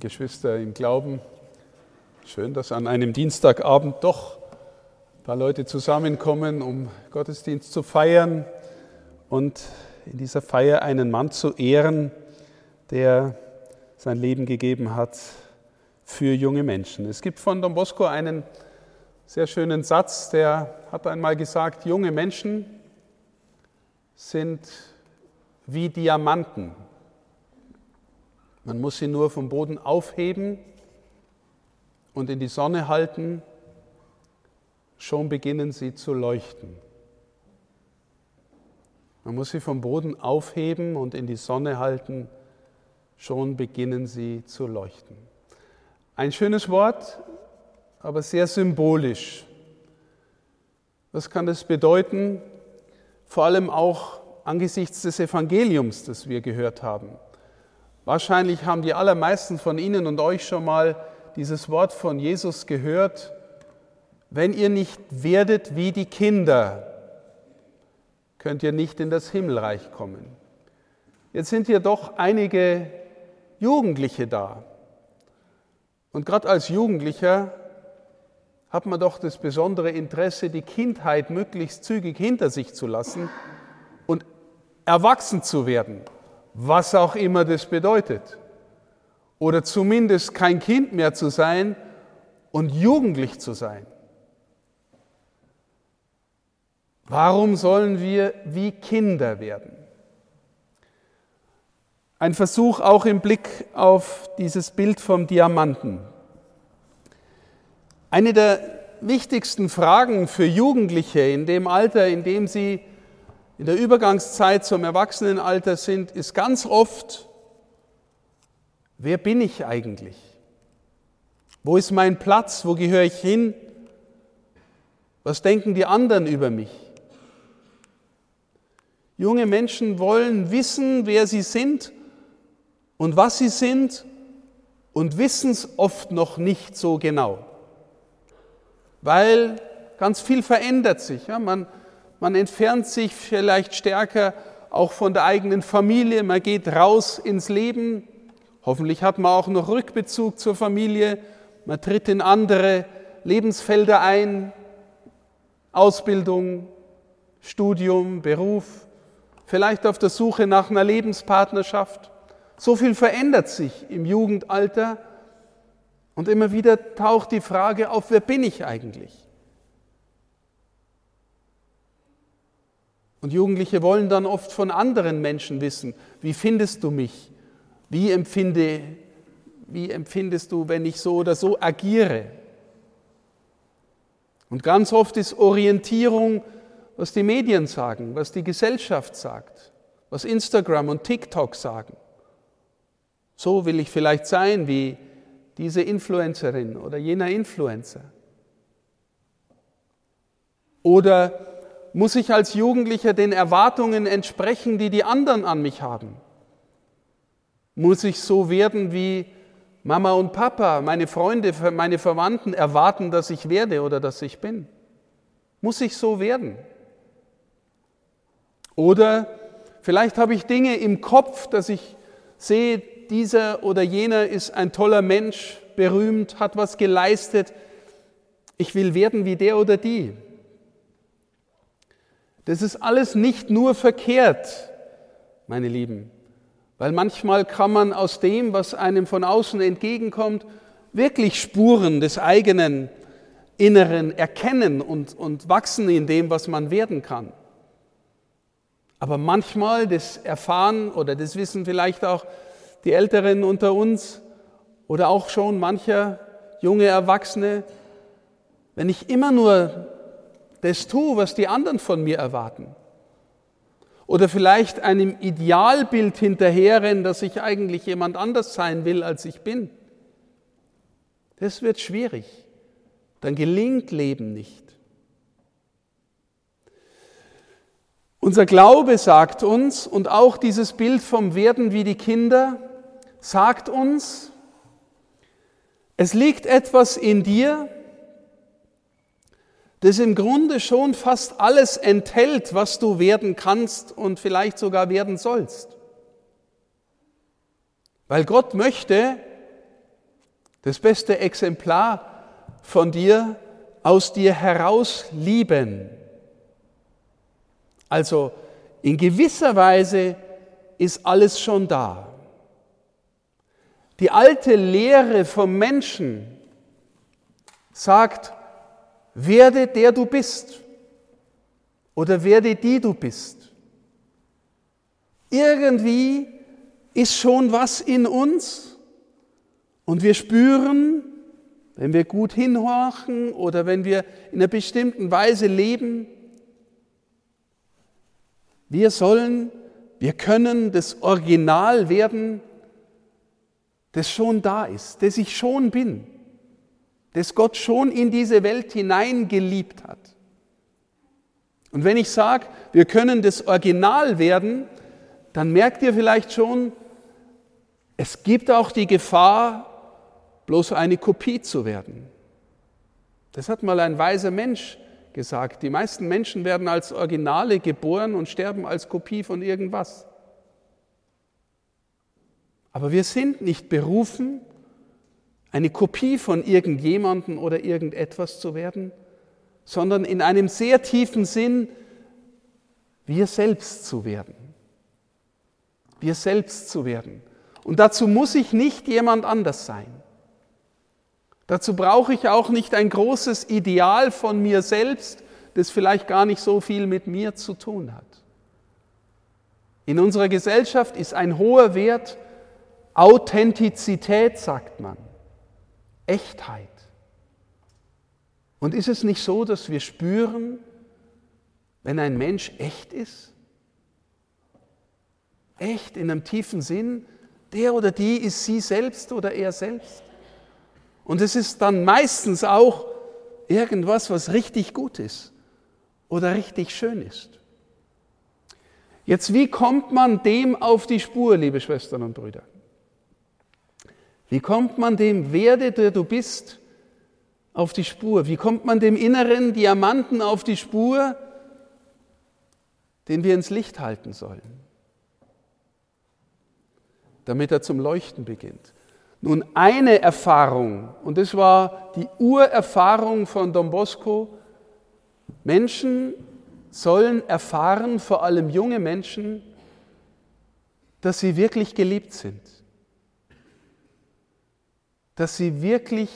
Geschwister im Glauben, schön, dass an einem Dienstagabend doch ein paar Leute zusammenkommen, um Gottesdienst zu feiern und in dieser Feier einen Mann zu ehren, der sein Leben gegeben hat für junge Menschen. Es gibt von Don Bosco einen sehr schönen Satz, der hat einmal gesagt, junge Menschen sind wie Diamanten. Man muss sie nur vom Boden aufheben und in die Sonne halten, schon beginnen sie zu leuchten. Man muss sie vom Boden aufheben und in die Sonne halten, schon beginnen sie zu leuchten. Ein schönes Wort, aber sehr symbolisch. Was kann das bedeuten? Vor allem auch angesichts des Evangeliums, das wir gehört haben. Wahrscheinlich haben die allermeisten von Ihnen und euch schon mal dieses Wort von Jesus gehört, wenn ihr nicht werdet wie die Kinder, könnt ihr nicht in das Himmelreich kommen. Jetzt sind hier doch einige Jugendliche da. Und gerade als Jugendlicher hat man doch das besondere Interesse, die Kindheit möglichst zügig hinter sich zu lassen und erwachsen zu werden was auch immer das bedeutet. Oder zumindest kein Kind mehr zu sein und jugendlich zu sein. Warum sollen wir wie Kinder werden? Ein Versuch auch im Blick auf dieses Bild vom Diamanten. Eine der wichtigsten Fragen für Jugendliche in dem Alter, in dem sie in der Übergangszeit zum Erwachsenenalter sind, ist ganz oft, wer bin ich eigentlich? Wo ist mein Platz? Wo gehöre ich hin? Was denken die anderen über mich? Junge Menschen wollen wissen, wer sie sind und was sie sind und wissen es oft noch nicht so genau, weil ganz viel verändert sich. Ja, man, man entfernt sich vielleicht stärker auch von der eigenen Familie, man geht raus ins Leben, hoffentlich hat man auch noch Rückbezug zur Familie, man tritt in andere Lebensfelder ein, Ausbildung, Studium, Beruf, vielleicht auf der Suche nach einer Lebenspartnerschaft. So viel verändert sich im Jugendalter. Und immer wieder taucht die Frage auf, wer bin ich eigentlich? Und Jugendliche wollen dann oft von anderen Menschen wissen, wie findest du mich? Wie, empfinde, wie empfindest du, wenn ich so oder so agiere? Und ganz oft ist Orientierung, was die Medien sagen, was die Gesellschaft sagt, was Instagram und TikTok sagen. So will ich vielleicht sein wie diese Influencerin oder jener Influencer. Oder muss ich als Jugendlicher den Erwartungen entsprechen, die die anderen an mich haben? Muss ich so werden, wie Mama und Papa, meine Freunde, meine Verwandten erwarten, dass ich werde oder dass ich bin? Muss ich so werden? Oder vielleicht habe ich Dinge im Kopf, dass ich sehe, dieser oder jener ist ein toller Mensch, berühmt, hat was geleistet. Ich will werden wie der oder die. Das ist alles nicht nur verkehrt, meine Lieben, weil manchmal kann man aus dem, was einem von außen entgegenkommt, wirklich Spuren des eigenen Inneren erkennen und, und wachsen in dem, was man werden kann. Aber manchmal, das erfahren oder das wissen vielleicht auch die Älteren unter uns oder auch schon mancher junge Erwachsene, wenn ich immer nur das tue, was die anderen von mir erwarten. Oder vielleicht einem Idealbild hinterherrennen, dass ich eigentlich jemand anders sein will, als ich bin. Das wird schwierig. Dann gelingt Leben nicht. Unser Glaube sagt uns, und auch dieses Bild vom Werden wie die Kinder, sagt uns, es liegt etwas in dir, das im Grunde schon fast alles enthält, was du werden kannst und vielleicht sogar werden sollst. Weil Gott möchte, das beste Exemplar von dir aus dir heraus lieben. Also in gewisser Weise ist alles schon da. Die alte Lehre vom Menschen sagt, werde der du bist oder werde die du bist. Irgendwie ist schon was in uns und wir spüren, wenn wir gut hinhorchen oder wenn wir in einer bestimmten Weise leben, wir sollen, wir können das Original werden, das schon da ist, das ich schon bin, das Gott schon in diese Welt hineingeliebt hat. Und wenn ich sage, wir können das Original werden, dann merkt ihr vielleicht schon, es gibt auch die Gefahr, bloß eine Kopie zu werden. Das hat mal ein weiser Mensch gesagt. Die meisten Menschen werden als Originale geboren und sterben als Kopie von irgendwas. Aber wir sind nicht berufen, eine Kopie von irgendjemandem oder irgendetwas zu werden, sondern in einem sehr tiefen Sinn wir selbst zu werden. Wir selbst zu werden. Und dazu muss ich nicht jemand anders sein. Dazu brauche ich auch nicht ein großes Ideal von mir selbst, das vielleicht gar nicht so viel mit mir zu tun hat. In unserer Gesellschaft ist ein hoher Wert Authentizität, sagt man, Echtheit. Und ist es nicht so, dass wir spüren, wenn ein Mensch echt ist? Echt in einem tiefen Sinn, der oder die ist sie selbst oder er selbst. Und es ist dann meistens auch irgendwas, was richtig gut ist oder richtig schön ist. Jetzt, wie kommt man dem auf die Spur, liebe Schwestern und Brüder? Wie kommt man dem Werde, der du bist, auf die Spur? Wie kommt man dem inneren Diamanten auf die Spur, den wir ins Licht halten sollen, damit er zum Leuchten beginnt? Nun, eine Erfahrung, und das war die Urerfahrung von Don Bosco, Menschen sollen erfahren, vor allem junge Menschen, dass sie wirklich geliebt sind. Dass sie wirklich,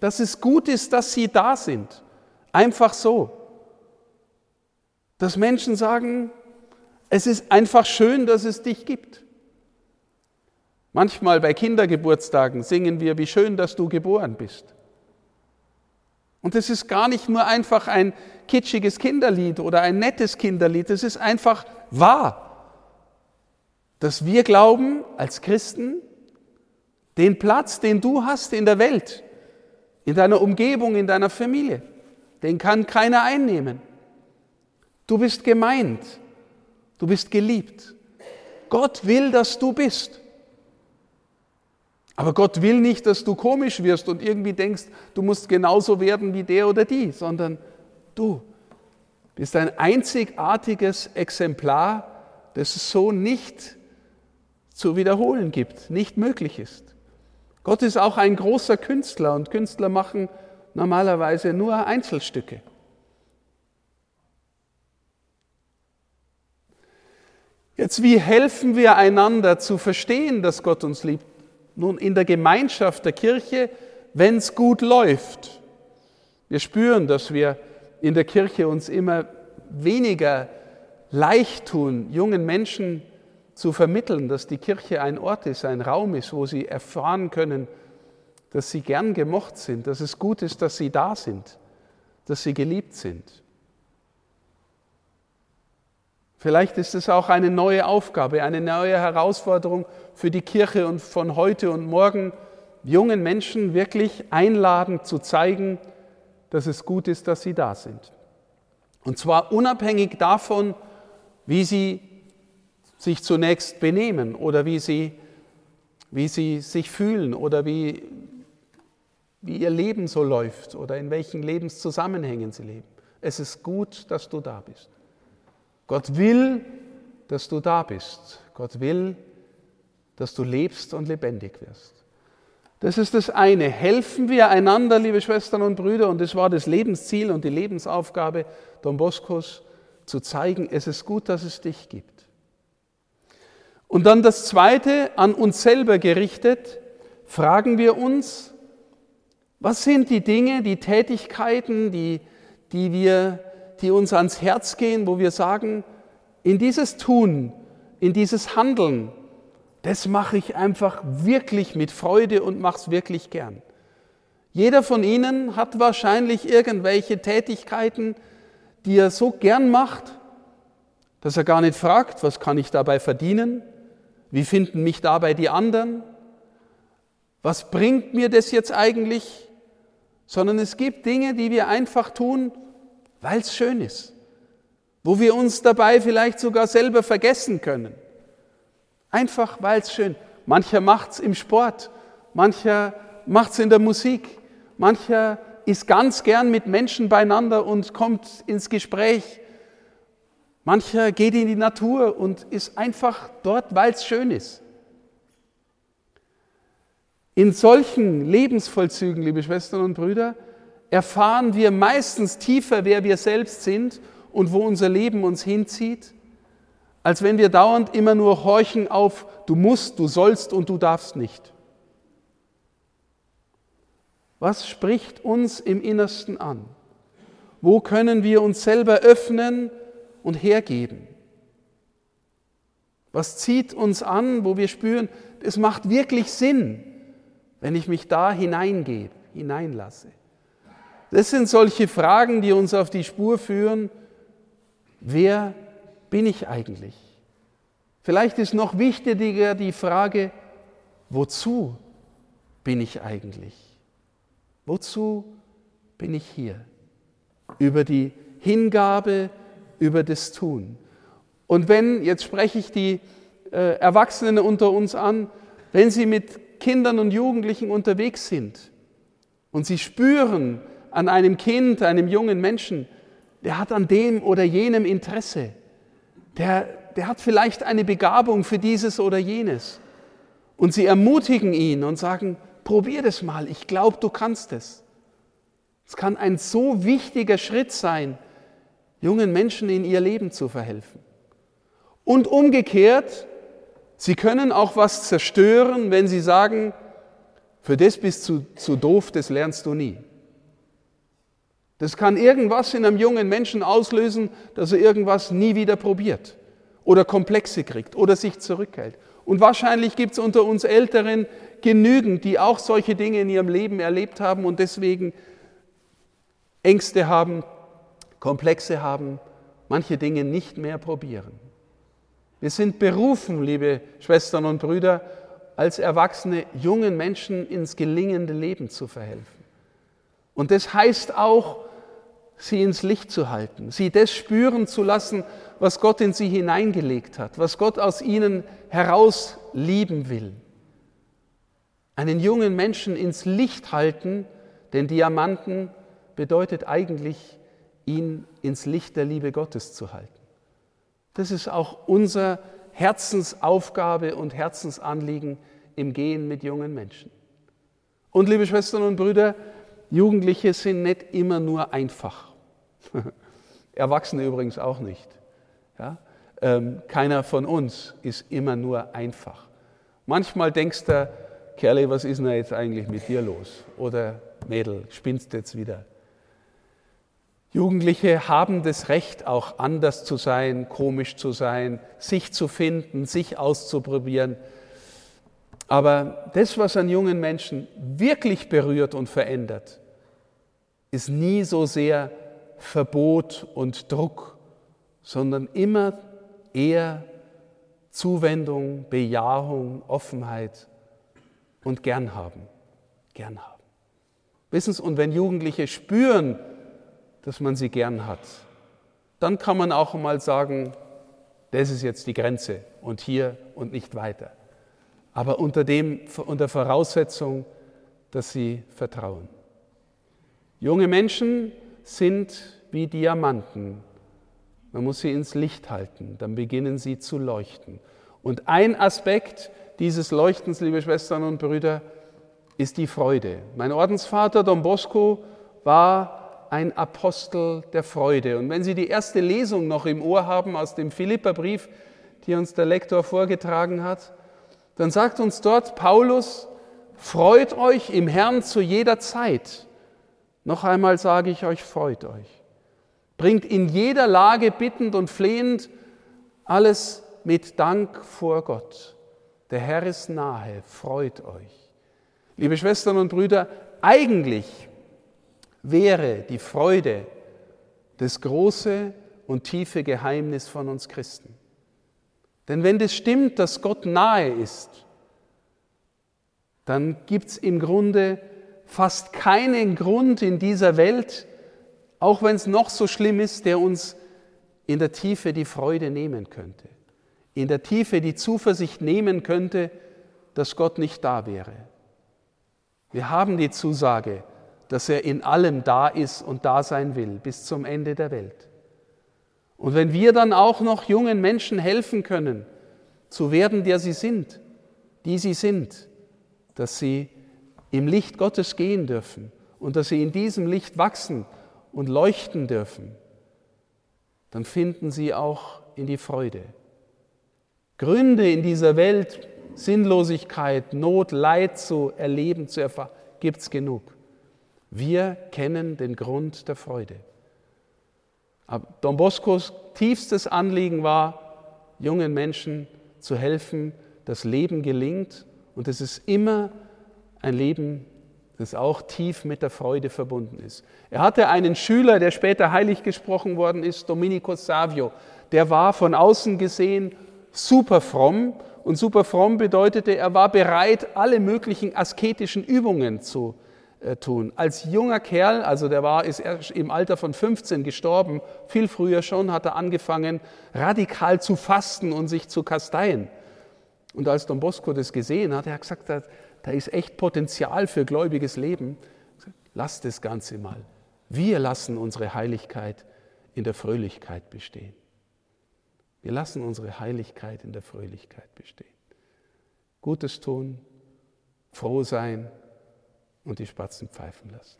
dass es gut ist, dass sie da sind. Einfach so. Dass Menschen sagen, es ist einfach schön, dass es dich gibt. Manchmal bei Kindergeburtstagen singen wir, wie schön, dass du geboren bist. Und es ist gar nicht nur einfach ein kitschiges Kinderlied oder ein nettes Kinderlied, es ist einfach wahr, dass wir glauben als Christen, den Platz, den du hast in der Welt, in deiner Umgebung, in deiner Familie, den kann keiner einnehmen. Du bist gemeint, du bist geliebt. Gott will, dass du bist. Aber Gott will nicht, dass du komisch wirst und irgendwie denkst, du musst genauso werden wie der oder die, sondern du bist ein einzigartiges Exemplar, das es so nicht zu wiederholen gibt, nicht möglich ist. Gott ist auch ein großer Künstler und Künstler machen normalerweise nur Einzelstücke. Jetzt, wie helfen wir einander zu verstehen, dass Gott uns liebt? Nun, in der Gemeinschaft der Kirche, wenn es gut läuft. Wir spüren, dass wir in der Kirche uns immer weniger leicht tun, jungen Menschen zu vermitteln, dass die Kirche ein Ort ist, ein Raum ist, wo sie erfahren können, dass sie gern gemocht sind, dass es gut ist, dass sie da sind, dass sie geliebt sind. Vielleicht ist es auch eine neue Aufgabe, eine neue Herausforderung für die Kirche und von heute und morgen, jungen Menschen wirklich einladen zu zeigen, dass es gut ist, dass sie da sind. Und zwar unabhängig davon, wie sie sich zunächst benehmen oder wie sie, wie sie sich fühlen oder wie, wie ihr Leben so läuft oder in welchen Lebenszusammenhängen sie leben. Es ist gut, dass du da bist. Gott will, dass du da bist. Gott will, dass du lebst und lebendig wirst. Das ist das eine. Helfen wir einander, liebe Schwestern und Brüder, und das war das Lebensziel und die Lebensaufgabe Don Boscos, zu zeigen, es ist gut, dass es dich gibt. Und dann das zweite, an uns selber gerichtet, fragen wir uns, was sind die Dinge, die Tätigkeiten, die, die, wir, die uns ans Herz gehen, wo wir sagen, in dieses Tun, in dieses Handeln, das mache ich einfach wirklich mit Freude und mache es wirklich gern. Jeder von Ihnen hat wahrscheinlich irgendwelche Tätigkeiten, die er so gern macht, dass er gar nicht fragt, was kann ich dabei verdienen, wie finden mich dabei die anderen, was bringt mir das jetzt eigentlich, sondern es gibt Dinge, die wir einfach tun, weil es schön ist, wo wir uns dabei vielleicht sogar selber vergessen können. Einfach weil es schön. Mancher macht es im Sport, mancher macht es in der Musik, mancher ist ganz gern mit Menschen beieinander und kommt ins Gespräch. Mancher geht in die Natur und ist einfach dort, weil es schön ist. In solchen Lebensvollzügen, liebe Schwestern und Brüder, erfahren wir meistens tiefer, wer wir selbst sind und wo unser Leben uns hinzieht als wenn wir dauernd immer nur horchen auf, du musst, du sollst und du darfst nicht. Was spricht uns im Innersten an? Wo können wir uns selber öffnen und hergeben? Was zieht uns an, wo wir spüren, es macht wirklich Sinn, wenn ich mich da hineingebe, hineinlasse? Das sind solche Fragen, die uns auf die Spur führen. Wer bin ich eigentlich? Vielleicht ist noch wichtiger die Frage, wozu bin ich eigentlich? Wozu bin ich hier? Über die Hingabe, über das Tun. Und wenn, jetzt spreche ich die äh, Erwachsenen unter uns an, wenn sie mit Kindern und Jugendlichen unterwegs sind und sie spüren an einem Kind, einem jungen Menschen, der hat an dem oder jenem Interesse, der, der hat vielleicht eine Begabung für dieses oder jenes. Und sie ermutigen ihn und sagen, probier das mal, ich glaube, du kannst es. Es kann ein so wichtiger Schritt sein, jungen Menschen in ihr Leben zu verhelfen. Und umgekehrt, sie können auch was zerstören, wenn sie sagen, für das bist du zu doof, das lernst du nie. Das kann irgendwas in einem jungen Menschen auslösen, dass er irgendwas nie wieder probiert oder Komplexe kriegt oder sich zurückhält. Und wahrscheinlich gibt es unter uns Älteren genügend, die auch solche Dinge in ihrem Leben erlebt haben und deswegen Ängste haben, Komplexe haben, manche Dinge nicht mehr probieren. Wir sind berufen, liebe Schwestern und Brüder, als Erwachsene jungen Menschen ins gelingende Leben zu verhelfen. Und das heißt auch, sie ins Licht zu halten, sie das spüren zu lassen, was Gott in sie hineingelegt hat, was Gott aus ihnen heraus lieben will. Einen jungen Menschen ins Licht halten, denn Diamanten bedeutet eigentlich, ihn ins Licht der Liebe Gottes zu halten. Das ist auch unser Herzensaufgabe und Herzensanliegen im Gehen mit jungen Menschen. Und liebe Schwestern und Brüder, Jugendliche sind nicht immer nur einfach. Erwachsene übrigens auch nicht. Ja? Ähm, keiner von uns ist immer nur einfach. Manchmal denkst du, Kerle, was ist denn jetzt eigentlich mit dir los? Oder Mädel, spinnst jetzt wieder? Jugendliche haben das Recht, auch anders zu sein, komisch zu sein, sich zu finden, sich auszuprobieren. Aber das, was an jungen Menschen wirklich berührt und verändert, ist nie so sehr Verbot und Druck, sondern immer eher Zuwendung, Bejahung, Offenheit und gern haben. Gern haben. Wissen Sie, und wenn Jugendliche spüren, dass man sie gern hat, dann kann man auch mal sagen, das ist jetzt die Grenze und hier und nicht weiter. Aber unter, dem, unter Voraussetzung, dass sie vertrauen. Junge Menschen sind wie Diamanten. Man muss sie ins Licht halten, dann beginnen sie zu leuchten. Und ein Aspekt dieses Leuchtens, liebe Schwestern und Brüder, ist die Freude. Mein Ordensvater Don Bosco war ein Apostel der Freude. Und wenn Sie die erste Lesung noch im Ohr haben aus dem Philipperbrief, die uns der Lektor vorgetragen hat, dann sagt uns dort Paulus, freut euch im Herrn zu jeder Zeit. Noch einmal sage ich euch, freut euch. Bringt in jeder Lage bittend und flehend alles mit Dank vor Gott. Der Herr ist nahe, freut euch. Liebe Schwestern und Brüder, eigentlich wäre die Freude das große und tiefe Geheimnis von uns Christen. Denn wenn das stimmt, dass Gott nahe ist, dann gibt es im Grunde fast keinen Grund in dieser Welt, auch wenn es noch so schlimm ist, der uns in der Tiefe die Freude nehmen könnte, in der Tiefe die Zuversicht nehmen könnte, dass Gott nicht da wäre. Wir haben die Zusage, dass er in allem da ist und da sein will, bis zum Ende der Welt. Und wenn wir dann auch noch jungen Menschen helfen können, zu werden, der sie sind, die sie sind, dass sie im Licht Gottes gehen dürfen und dass sie in diesem Licht wachsen und leuchten dürfen, dann finden sie auch in die Freude. Gründe in dieser Welt, Sinnlosigkeit, Not, Leid zu erleben, zu erfahren, gibt es genug. Wir kennen den Grund der Freude. Don Boscos tiefstes Anliegen war, jungen Menschen zu helfen, das Leben gelingt und es ist immer ein Leben, das auch tief mit der Freude verbunden ist. Er hatte einen Schüler, der später heilig gesprochen worden ist, Domenico Savio. Der war von außen gesehen super fromm und super fromm bedeutete, er war bereit, alle möglichen asketischen Übungen zu äh, tun. Als junger Kerl, also der war, ist im Alter von 15 gestorben, viel früher schon, hat er angefangen, radikal zu fasten und sich zu kasteien. Und als Don Bosco das gesehen hat, er hat gesagt, da ist echt Potenzial für gläubiges Leben. Lasst das Ganze mal. Wir lassen unsere Heiligkeit in der Fröhlichkeit bestehen. Wir lassen unsere Heiligkeit in der Fröhlichkeit bestehen. Gutes tun, froh sein und die Spatzen pfeifen lassen.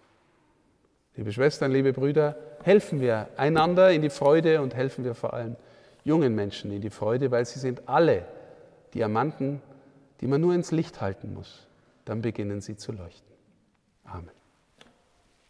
Liebe Schwestern, liebe Brüder, helfen wir einander in die Freude und helfen wir vor allem jungen Menschen in die Freude, weil sie sind alle Diamanten, die man nur ins Licht halten muss dann beginnen sie zu leuchten. Amen.